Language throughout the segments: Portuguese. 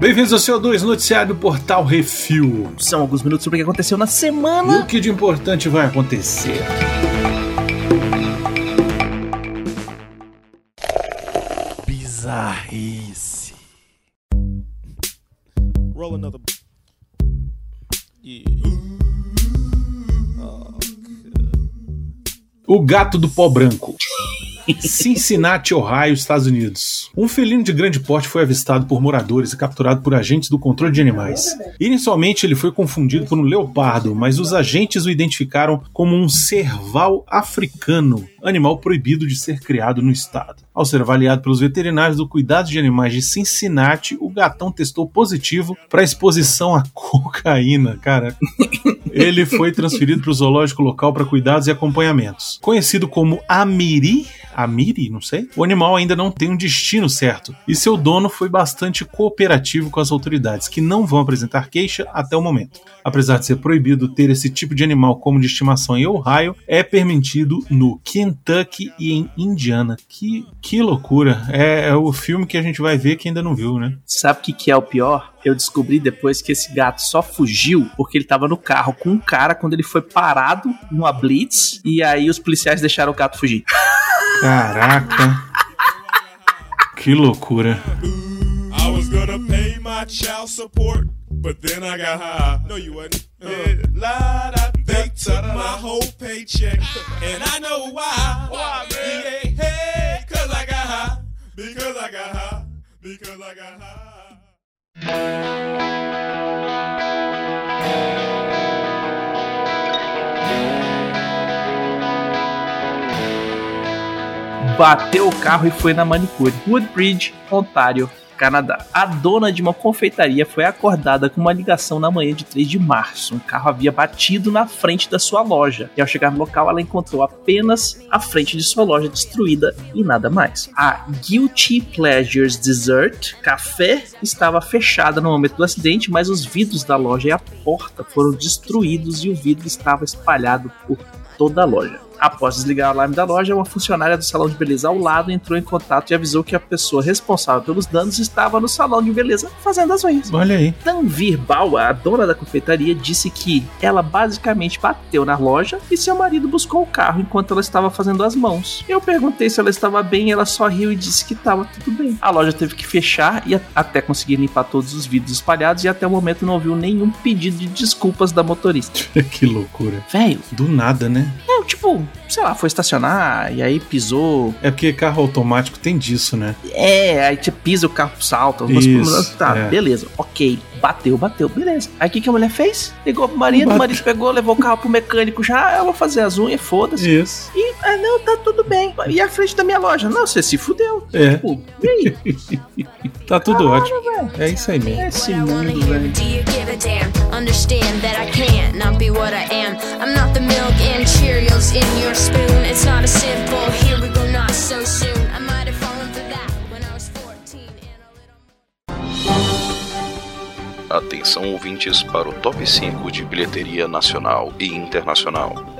Bem-vindos ao CO2 Noticiário do Portal Refil. São alguns minutos sobre o que aconteceu na semana. E o que de importante vai acontecer? Bizarrice. Roll another. Yeah. O gato do pó branco. Cincinnati, Ohio, Estados Unidos. Um felino de grande porte foi avistado por moradores e capturado por agentes do controle de animais. Inicialmente ele foi confundido por um leopardo, mas os agentes o identificaram como um serval africano, animal proibido de ser criado no estado. Ao ser avaliado pelos veterinários do cuidado de animais de Cincinnati, o gatão testou positivo para exposição à cocaína, cara. Ele foi transferido para o zoológico local para cuidados e acompanhamentos. Conhecido como Amiri, Amiri, não sei. O animal ainda não tem um destino certo e seu dono foi bastante cooperativo com as autoridades, que não vão apresentar queixa até o momento. Apesar de ser proibido ter esse tipo de animal como de estimação em Ohio, é permitido no Kentucky e em Indiana. Que, que loucura! É, é o filme que a gente vai ver que ainda não viu, né? Sabe o que, que é o pior? Eu descobri depois que esse gato só fugiu porque ele tava no carro com um cara quando ele foi parado numa blitz e aí os policiais deixaram o gato fugir. Caraca. que loucura. I was gonna pay my child support, but then I got high. No, you wasn't. Uh, they took my whole paycheck, and I know why. Why, man? Yeah, hey, cause I got high. Because I got high. Because I got high. Bateu o carro e foi na manicure. Woodbridge, Ontário, Canadá. A dona de uma confeitaria foi acordada com uma ligação na manhã de 3 de março. Um carro havia batido na frente da sua loja. E ao chegar no local, ela encontrou apenas a frente de sua loja destruída e nada mais. A Guilty Pleasures Dessert Café estava fechada no momento do acidente, mas os vidros da loja e a porta foram destruídos e o vidro estava espalhado por toda a loja. Após desligar o alarme da loja, uma funcionária do salão de beleza ao lado entrou em contato e avisou que a pessoa responsável pelos danos estava no salão de beleza fazendo as unhas. Olha aí. Tanvir Baua, a dona da confeitaria, disse que ela basicamente bateu na loja e seu marido buscou o carro enquanto ela estava fazendo as mãos. Eu perguntei se ela estava bem e ela só riu e disse que estava tudo bem. A loja teve que fechar e até conseguir limpar todos os vidros espalhados e até o momento não ouviu nenhum pedido de desculpas da motorista. que loucura. Velho. Do nada, né? Tipo, sei lá, foi estacionar e aí pisou. É porque carro automático tem disso, né? É, aí você pisa o carro salta. Isso, tá, é. beleza, ok. Bateu, bateu, beleza. Aí o que, que a mulher fez? Ligou pro marido, o marido pegou, levou o carro pro mecânico já, eu vou fazer as unhas, foda-se. Isso. E, ah, não, tá tudo bem. E a frente da minha loja? Não, você se fudeu. É. Tipo, e aí? tá tudo Caralho, ótimo. Véio. É isso aí mesmo. É esse mundo, velho. Understand that I can't not be what I am. I'm not the milk and Cheerios in your spoon. It's not a simple here we go, not so soon. I might have fallen for that when I was 14 and a little. Atenção ouvintes para o top 5 de bilheteria nacional e internacional.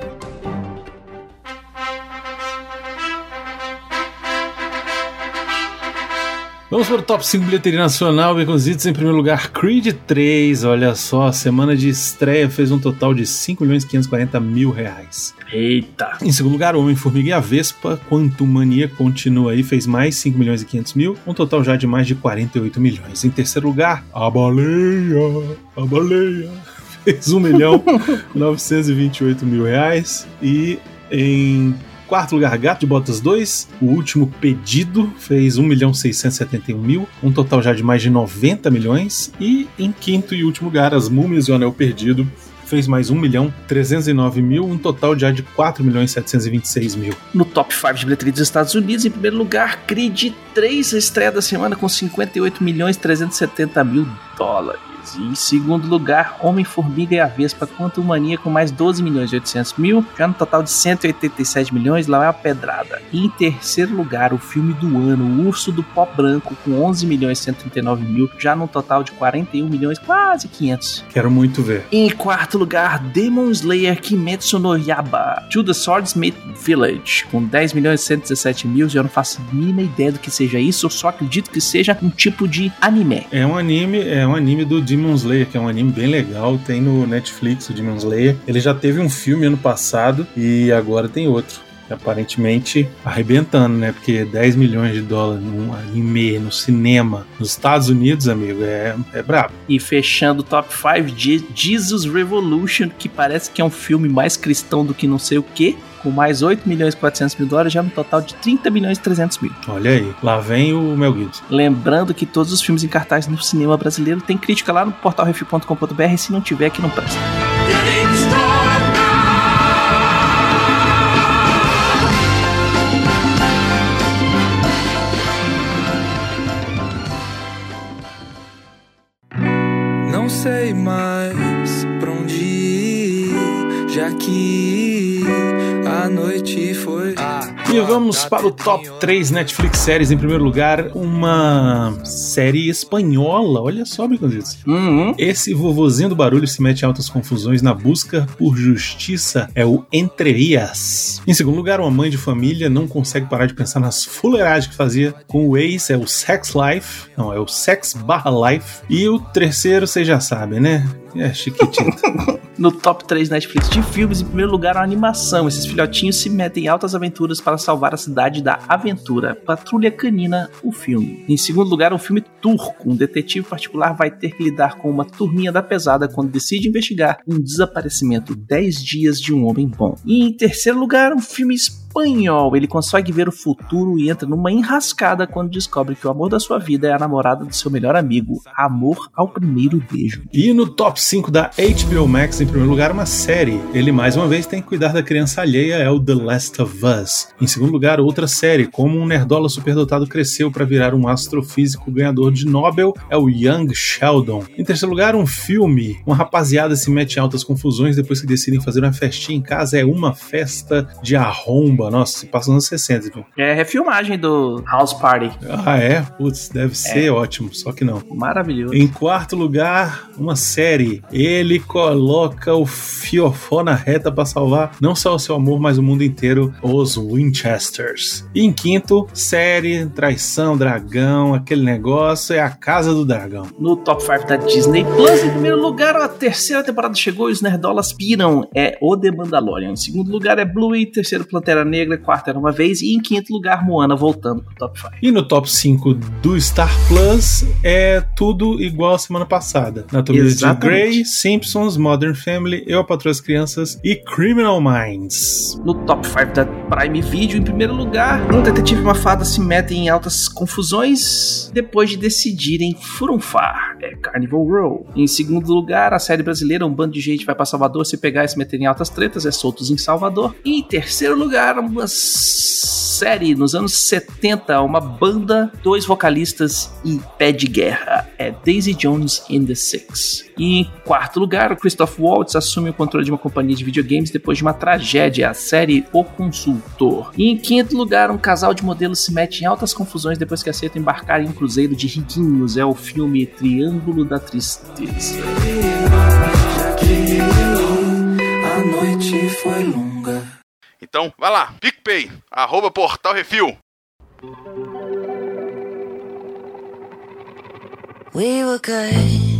Vamos para o top 5 bilheteria nacional, Baconzitos. Em primeiro lugar, Creed 3. Olha só, a semana de estreia fez um total de 5 milhões 540 mil reais. Eita! Em segundo lugar, Homem-Formiga e a Vespa. Quantum Mania continua aí, fez mais 5 milhões e 500 mil. Um total já de mais de 48 milhões. Em terceiro lugar, A Baleia. A Baleia. Fez 1 milhão 928 mil reais. E em quarto lugar, Gato de Botas 2, o último pedido, fez 1 milhão 671 mil, um total já de mais de 90 milhões. E em quinto e último lugar, As Múmias e o Anel Perdido, fez mais 1 milhão 309 mil, um total já de 4 milhões 726 mil. No top 5 de bilheteria dos Estados Unidos, em primeiro lugar, Creed 3, a estreia da semana com 58 milhões 370 mil dólares. Milhões. E em segundo lugar, Homem-Formiga e a Vespa Quantum Mania com mais 12 milhões e 800 mil, já no total de 187 milhões, lá é a pedrada. E em terceiro lugar, o filme do ano, O Urso do Pó Branco com 11 milhões e 139 mil, já no total de 41 milhões, quase 500. Quero muito ver. Em quarto lugar, Demon Slayer Kimetsu no Yaba, To the Swordsmith Village, com 10 milhões e 117 mil, eu não faço a mínima ideia do que seja isso, eu só acredito que seja um tipo de anime. É um anime, é um anime do Demon Slayer, que é um anime bem legal, tem no Netflix o Demon Slayer. Ele já teve um filme ano passado e agora tem outro. Aparentemente arrebentando, né? Porque 10 milhões de dólares num anime, no cinema, nos Estados Unidos, amigo, é, é brabo. E fechando o top 5, Jesus Revolution, que parece que é um filme mais cristão do que não sei o que com mais 8 milhões e 400 mil dólares, já no total de 30 milhões e 300 mil. Olha aí, lá vem o Mel Gibson. Lembrando que todos os filmes em cartaz no cinema brasileiro tem crítica lá no portalrefil.com.br, se não tiver aqui não presta. Que a noite foi. E vamos para o top 3 Netflix séries. Em primeiro lugar, uma série espanhola. Olha só, Briconzitos. Uhum. Esse vovozinho do barulho se mete em altas confusões na busca por justiça. É o Entreias. Em segundo lugar, uma mãe de família não consegue parar de pensar nas fuleiragens que fazia com o ex. É o Sex Life. Não, é o Sex barra Life. E o terceiro, vocês já sabem, né? É chiquitito. no top 3 Netflix de filmes, em primeiro lugar, a animação. Esses filhotinhos se metem em altas aventuras para salvar a cidade da aventura. Patrulha Canina, o filme. Em segundo lugar, um filme turco. Um detetive particular vai ter que lidar com uma turminha da pesada quando decide investigar um desaparecimento 10 dias de um homem bom. E em terceiro lugar, um filme espanhol. Ele consegue ver o futuro e entra numa enrascada quando descobre que o amor da sua vida é a namorada do seu melhor amigo. Amor ao primeiro beijo. E no top 5 da HBO Max, em primeiro lugar, uma série. Ele mais uma vez tem que cuidar da criança alheia, é o The Last of Us. Em segundo lugar, outra série, como um nerdola superdotado cresceu para virar um astrofísico ganhador de Nobel, é o Young Sheldon. Em terceiro lugar, um filme. Uma rapaziada se mete em altas confusões depois que decidem fazer uma festinha em casa. É uma festa de arromba. Nossa, se passa nos anos 60, viu? É refilmagem do House Party. Ah, é? Putz, deve ser É. ótimo, só que não. Maravilhoso. Em quarto lugar, uma série. Ele coloca o fiofó na reta para salvar não só o seu amor, mas o mundo inteiro, os Winchesters. E em quinto, série, traição, dragão, aquele negócio, é a Casa do Dragão. No top 5 da Disney Plus, em primeiro lugar, a terceira temporada chegou e os nerdolas piram. É o The Mandalorian. Em segundo lugar é Bluey, terceiro Pantera Negra, quarto era uma vez e em quinto lugar Moana voltando pro top 5. E no top 5 do Star Plus é tudo igual a semana passada. Anatomia de. Grey, Simpsons, Modern Family, Eu, a Patroa das Crianças e Criminal Minds. No top 5 da Prime Video, em primeiro lugar, um detetive e uma fada se metem em altas confusões depois de decidirem furunfar. É Carnival Row. Em segundo lugar, a série brasileira, um bando de gente vai pra Salvador se pegar e se meter em altas tretas, é Soltos em Salvador. E em terceiro lugar, uma série nos anos 70, uma banda, dois vocalistas e pé de guerra. É Daisy Jones and the Six. E em quarto lugar, Christoph Waltz assume o controle de uma companhia de videogames depois de uma tragédia, a série O Consultor. E em quinto lugar, um casal de modelos se mete em altas confusões depois que aceitam embarcar em um cruzeiro de riguinhos. É o filme Triângulo da Tristeza. A noite foi longa. Então, vai lá, PicPay, arroba Portal Refil. We were good.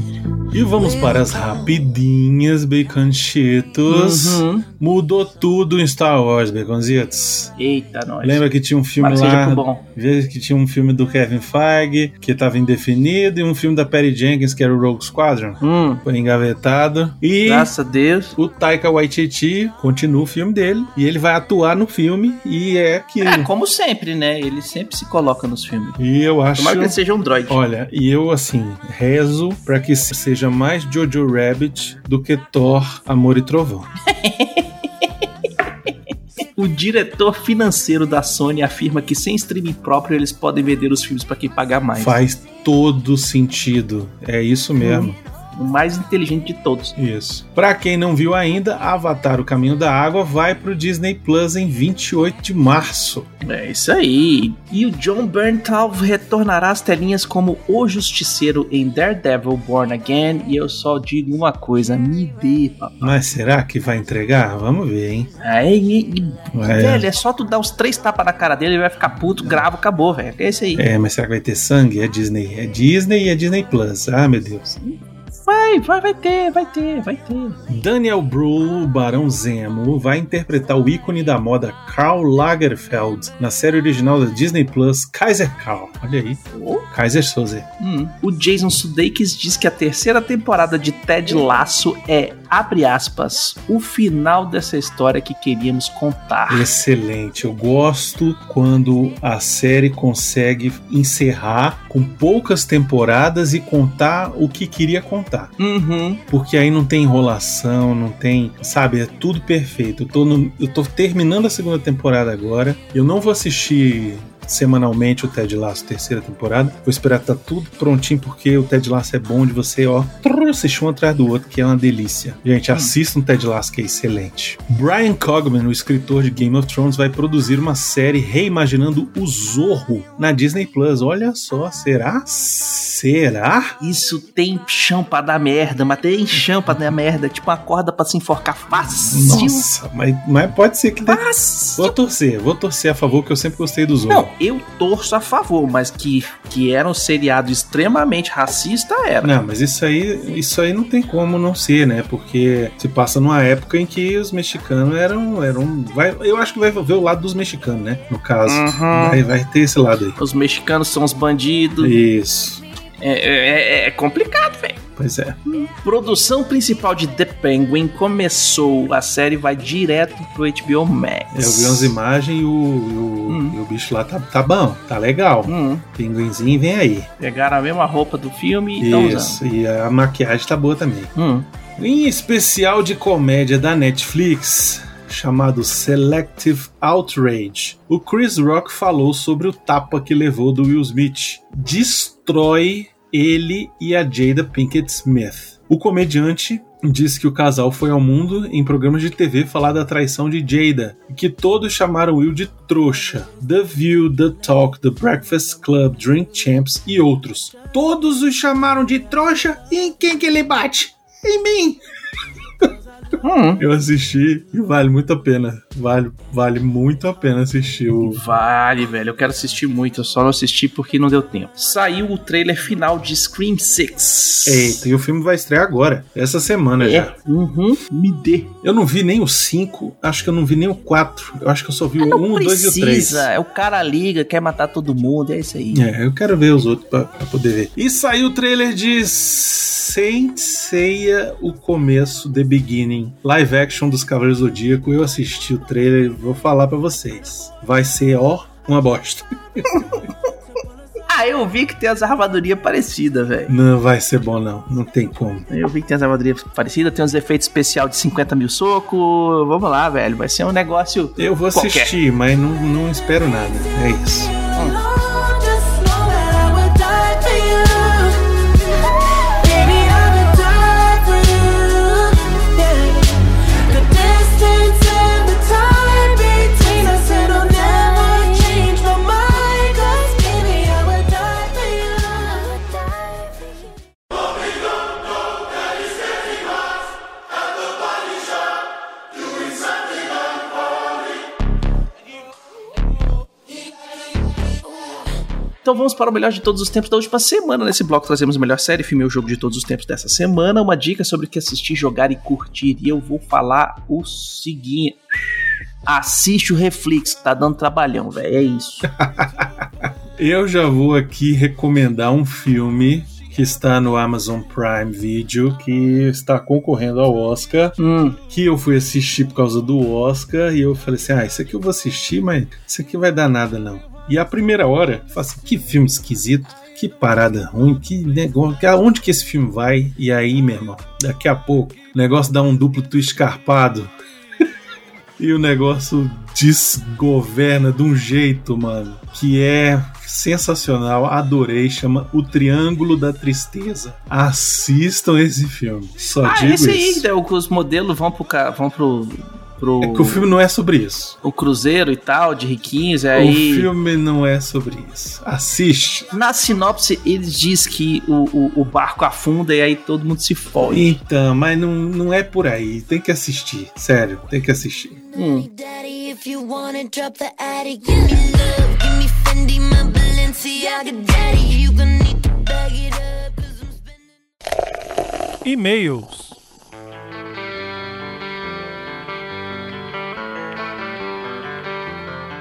E vamos para as rapidinhas, Baconchitos. Uhum. Mudou tudo em Star Wars, Baconzitos. Eita, nós. Lembra que tinha um filme Mas lá, bom. veja que tinha um filme do Kevin Feige, que estava indefinido, e um filme da Perry Jenkins, que era o Rogue Squadron, Hum, foi engavetado. E graças a Deus. o Taika Waititi continua o filme dele, e ele vai atuar no filme, e é aquilo. É, como sempre, né? Ele sempre se coloca nos filmes. E eu acho... Tomara que ele seja um droid. Olha, e eu assim, rezo pra que seja mais Jojo Rabbit do que Thor, Amor e Trovão. O diretor financeiro da Sony afirma que sem streaming próprio eles podem vender os filmes pra quem pagar mais. Faz todo sentido. É isso mesmo. O mais inteligente de todos. Isso. Pra quem não viu ainda, Avatar O Caminho da Água vai pro Disney Plus em 28 de março. É isso aí. E o John Bernthal retornará às telinhas como o Justiceiro em Daredevil Born Again. E eu só digo uma coisa: me dê, papai. Mas será que vai entregar? Vamos ver, hein? Aí, e- É. velho, é só tu dar uns três tapas na cara dele, ele vai ficar puto, grava, acabou, velho. É isso aí. É, mas será que vai ter sangue? É Disney. É Disney e é Disney Plus. Ah, meu Deus. Vai, vai, vai ter, vai ter, vai ter. Daniel Brühl, o Barão Zemo, vai interpretar o ícone da moda Karl Lagerfeld na série original da Disney Plus, Kaiser Karl. Olha aí. Kaiser Soze. Hum. O Jason Sudeikis diz que a terceira temporada de Ted Lasso é, abre aspas, o final dessa história que queríamos contar. Excelente. Eu gosto quando a série consegue encerrar com poucas temporadas e contar o que queria contar. Uhum. Porque aí não tem enrolação, não tem. Sabe, é tudo perfeito. Eu tô, no- eu tô terminando a segunda temporada agora. Eu não vou assistir semanalmente o Ted Lasso terceira temporada. Vou esperar tá tudo prontinho, porque o Ted Lasso é bom de você, ó, assistir um atrás do outro, que é uma delícia. Gente, assista um Ted Lasso que é excelente. Brian Cogman, o escritor de Game of Thrones, vai produzir uma série reimaginando o Zorro na Disney Plus. Olha só, será? Será? Isso tem chão pra dar merda, mas tem chão pra dar merda. Tipo uma corda pra se enforcar fácil. Nossa, mas, mas pode ser que dê. Vou torcer, vou torcer a favor, que eu sempre gostei do Zorro. Não, eu torço a favor, mas que, que era um seriado extremamente racista, era. Não, mas isso aí, isso aí não tem como não ser, né? Porque se passa numa época em que os mexicanos eram. eram vai, eu acho que vai ver o lado dos mexicanos, né? No caso. Uhum. Vai, vai ter esse lado aí. Os mexicanos são os bandidos. Isso. É, é- é complicado, velho. Pois é. Produção principal de The Penguin começou. A série vai direto pro HBO Max. Eu vi umas imagens e o, o, Hum. e o bicho lá tá, tá bom, tá legal. Hum, Pinguinzinho vem aí. pegaram a mesma roupa do filme e estão usando. Isso. E a maquiagem tá boa também. Hum. Em especial de comédia da Netflix, chamado Selective Outrage, o Chris Rock falou sobre o tapa que levou do Will Smith. Destrói ele e a Jada Pinkett Smith. O comediante disse que o casal foi ao mundo em programas de TV falar da traição de Jada, e que todos chamaram Will de trouxa. The View, The Talk, The Breakfast Club, Drink Champs e outros. Todos os chamaram de trouxa e em quem que ele bate? Em mim! Hum. Eu assisti e vale muito a pena. Vale, vale muito a pena assistir o. Vale, velho. Eu quero assistir muito. Eu só não assisti porque não deu tempo. Saiu o trailer final de Scream 6. Eita, e o filme vai estrear agora, essa semana já. É. Uhum. Me dê. Eu não vi nem o 5, acho que eu não vi nem o 4. Eu acho que eu só vi o Não 1, o 2 e o 3. precisa. É o cara liga, quer matar todo mundo. É isso aí. É, eu quero ver os outros pra, pra poder ver. E saiu o trailer de Saint Seiya, o começo, The Beginning, live action dos Cavaleiros Zodíaco. Eu assisti o trailer vou falar pra vocês. Vai ser, ó, uma bosta. Ah, eu vi que tem as armadurias parecidas, velho. Não vai ser bom, não. Não tem como. Eu vi que tem as armadurias parecidas, tem uns efeitos especial de 50 mil socos. Vamos lá, velho. Vai ser um negócio. Eu vou Qualquer. assistir, mas não, não espero nada. É isso. Just Então vamos para o melhor de todos os tempos da última semana. Nesse bloco trazemos a melhor série, filme ou jogo de todos os tempos dessa semana. Uma dica sobre o que assistir, jogar e curtir. E eu vou falar o seguinte. Assiste o Reflex, tá dando trabalhão, velho. É isso. Eu já vou aqui recomendar um filme que está no Amazon Prime Video, que está concorrendo ao Oscar, Hum, que eu fui assistir por causa do Oscar, e eu falei assim, ah, isso aqui eu vou assistir, mas isso aqui vai dar nada não. E a primeira hora, eu falei assim, que filme esquisito, que parada ruim, que negócio, aonde que esse filme vai? E aí, meu irmão, daqui a pouco, o negócio dá um duplo twist escarpado, e o negócio desgoverna de um jeito, mano, que é sensacional, adorei, chama O Triângulo da Tristeza. Assistam esse filme. Só Ah, digo esse aí, isso. o que os modelos vão pro, vão pro, pro É que o filme não é sobre isso. o cruzeiro e tal, de riquinhos, e O aí... filme não é sobre isso. Assiste. Na sinopse, eles diz que o, o, o barco afunda e aí todo mundo se fode. Então, mas não, não é por aí. Tem que assistir. Sério, tem que assistir. Hum. Daddy,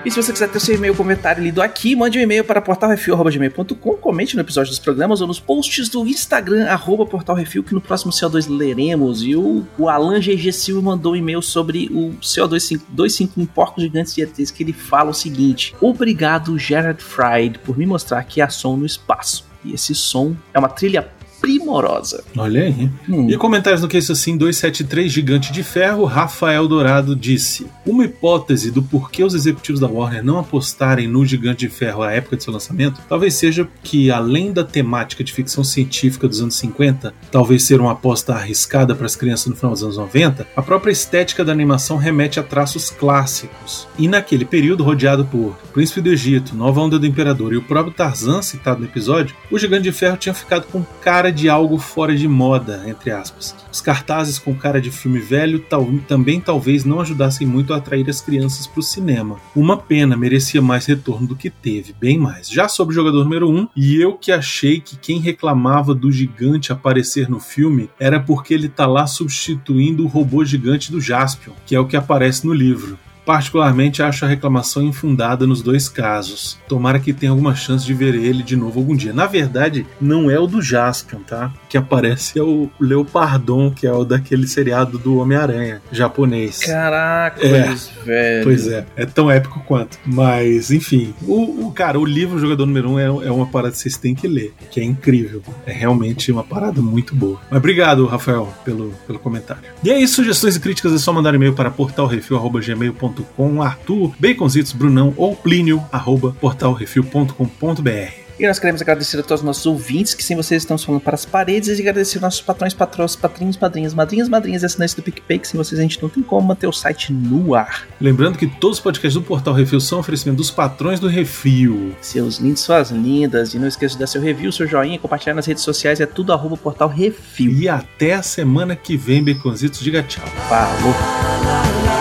E se você quiser ter seu e-mail comentário lido aqui, mande um e-mail para portalrefil.gmail.com, comente no episódio dos programas ou nos posts do Instagram, arroba portalrefil, que no próximo CO2 leremos. E o, o Alan GG Silva mandou um e-mail sobre o CO2 251 Porcos Gigantes de ETs, que ele fala o seguinte: Obrigado, Gerard Fried, por me mostrar que há som no espaço. E esse som é uma trilha primorosa. Olha aí. Hum. E comentários no que isso assim 273 Gigante de Ferro, Rafael Dourado disse: Uma hipótese do porquê os executivos da Warner não apostarem no Gigante de Ferro à época de seu lançamento, talvez seja que além da temática de ficção científica dos anos 50, talvez ser uma aposta arriscada para as crianças no final dos anos 90, a própria estética da animação remete a traços clássicos. E naquele período rodeado por Príncipe do Egito, Nova Onda do Imperador e o próprio Tarzan citado no episódio, o Gigante de Ferro tinha ficado com cara de algo fora de moda, entre aspas. Os cartazes com cara de filme velho tal- também talvez não ajudassem muito a atrair as crianças para o cinema. Uma pena, merecia mais retorno do que teve, bem mais. Já sobre o jogador número 1, e eu que achei que quem reclamava do gigante aparecer no filme era porque ele tá lá substituindo o robô gigante do Jaspion, que é o que aparece no livro. Particularmente acho a reclamação infundada nos dois casos. Tomara que tenha alguma chance de ver ele de novo algum dia. Na verdade, não é o do Jaspion, tá? Que aparece é o Leopardon, que é o daquele seriado do Homem-Aranha japonês. Caraca, É. velho. Pois é, é tão épico quanto. Mas, enfim, o, o- cara, o livro Jogador Número 1 um é, é uma parada que vocês têm que ler, que é incrível. É realmente uma parada muito boa. Mas obrigado, Rafael, pelo, pelo comentário. E é isso, sugestões e críticas é só mandar e-mail para portalrefil.gmail.com, Arthur, Baconzitos, Brunão ou Plínio, arroba portalrefil.com.br. E nós queremos agradecer a todos os nossos ouvintes, que sem vocês estamos falando para as paredes, e agradecer aos nossos patrões, patrões, patrinhos, padrinhas, madrinhas, madrinhas e assinantes do PicPay, que sem vocês a gente não tem como manter o site no ar. Lembrando que todos os podcasts do Portal Refil são oferecimento dos patrões do Refil. Seus lindos, suas lindas, e não esqueça de dar seu review, seu joinha, compartilhar nas redes sociais, é tudo arroba portal refil. E até a semana que vem, Baconzitos. Diga tchau. Falou!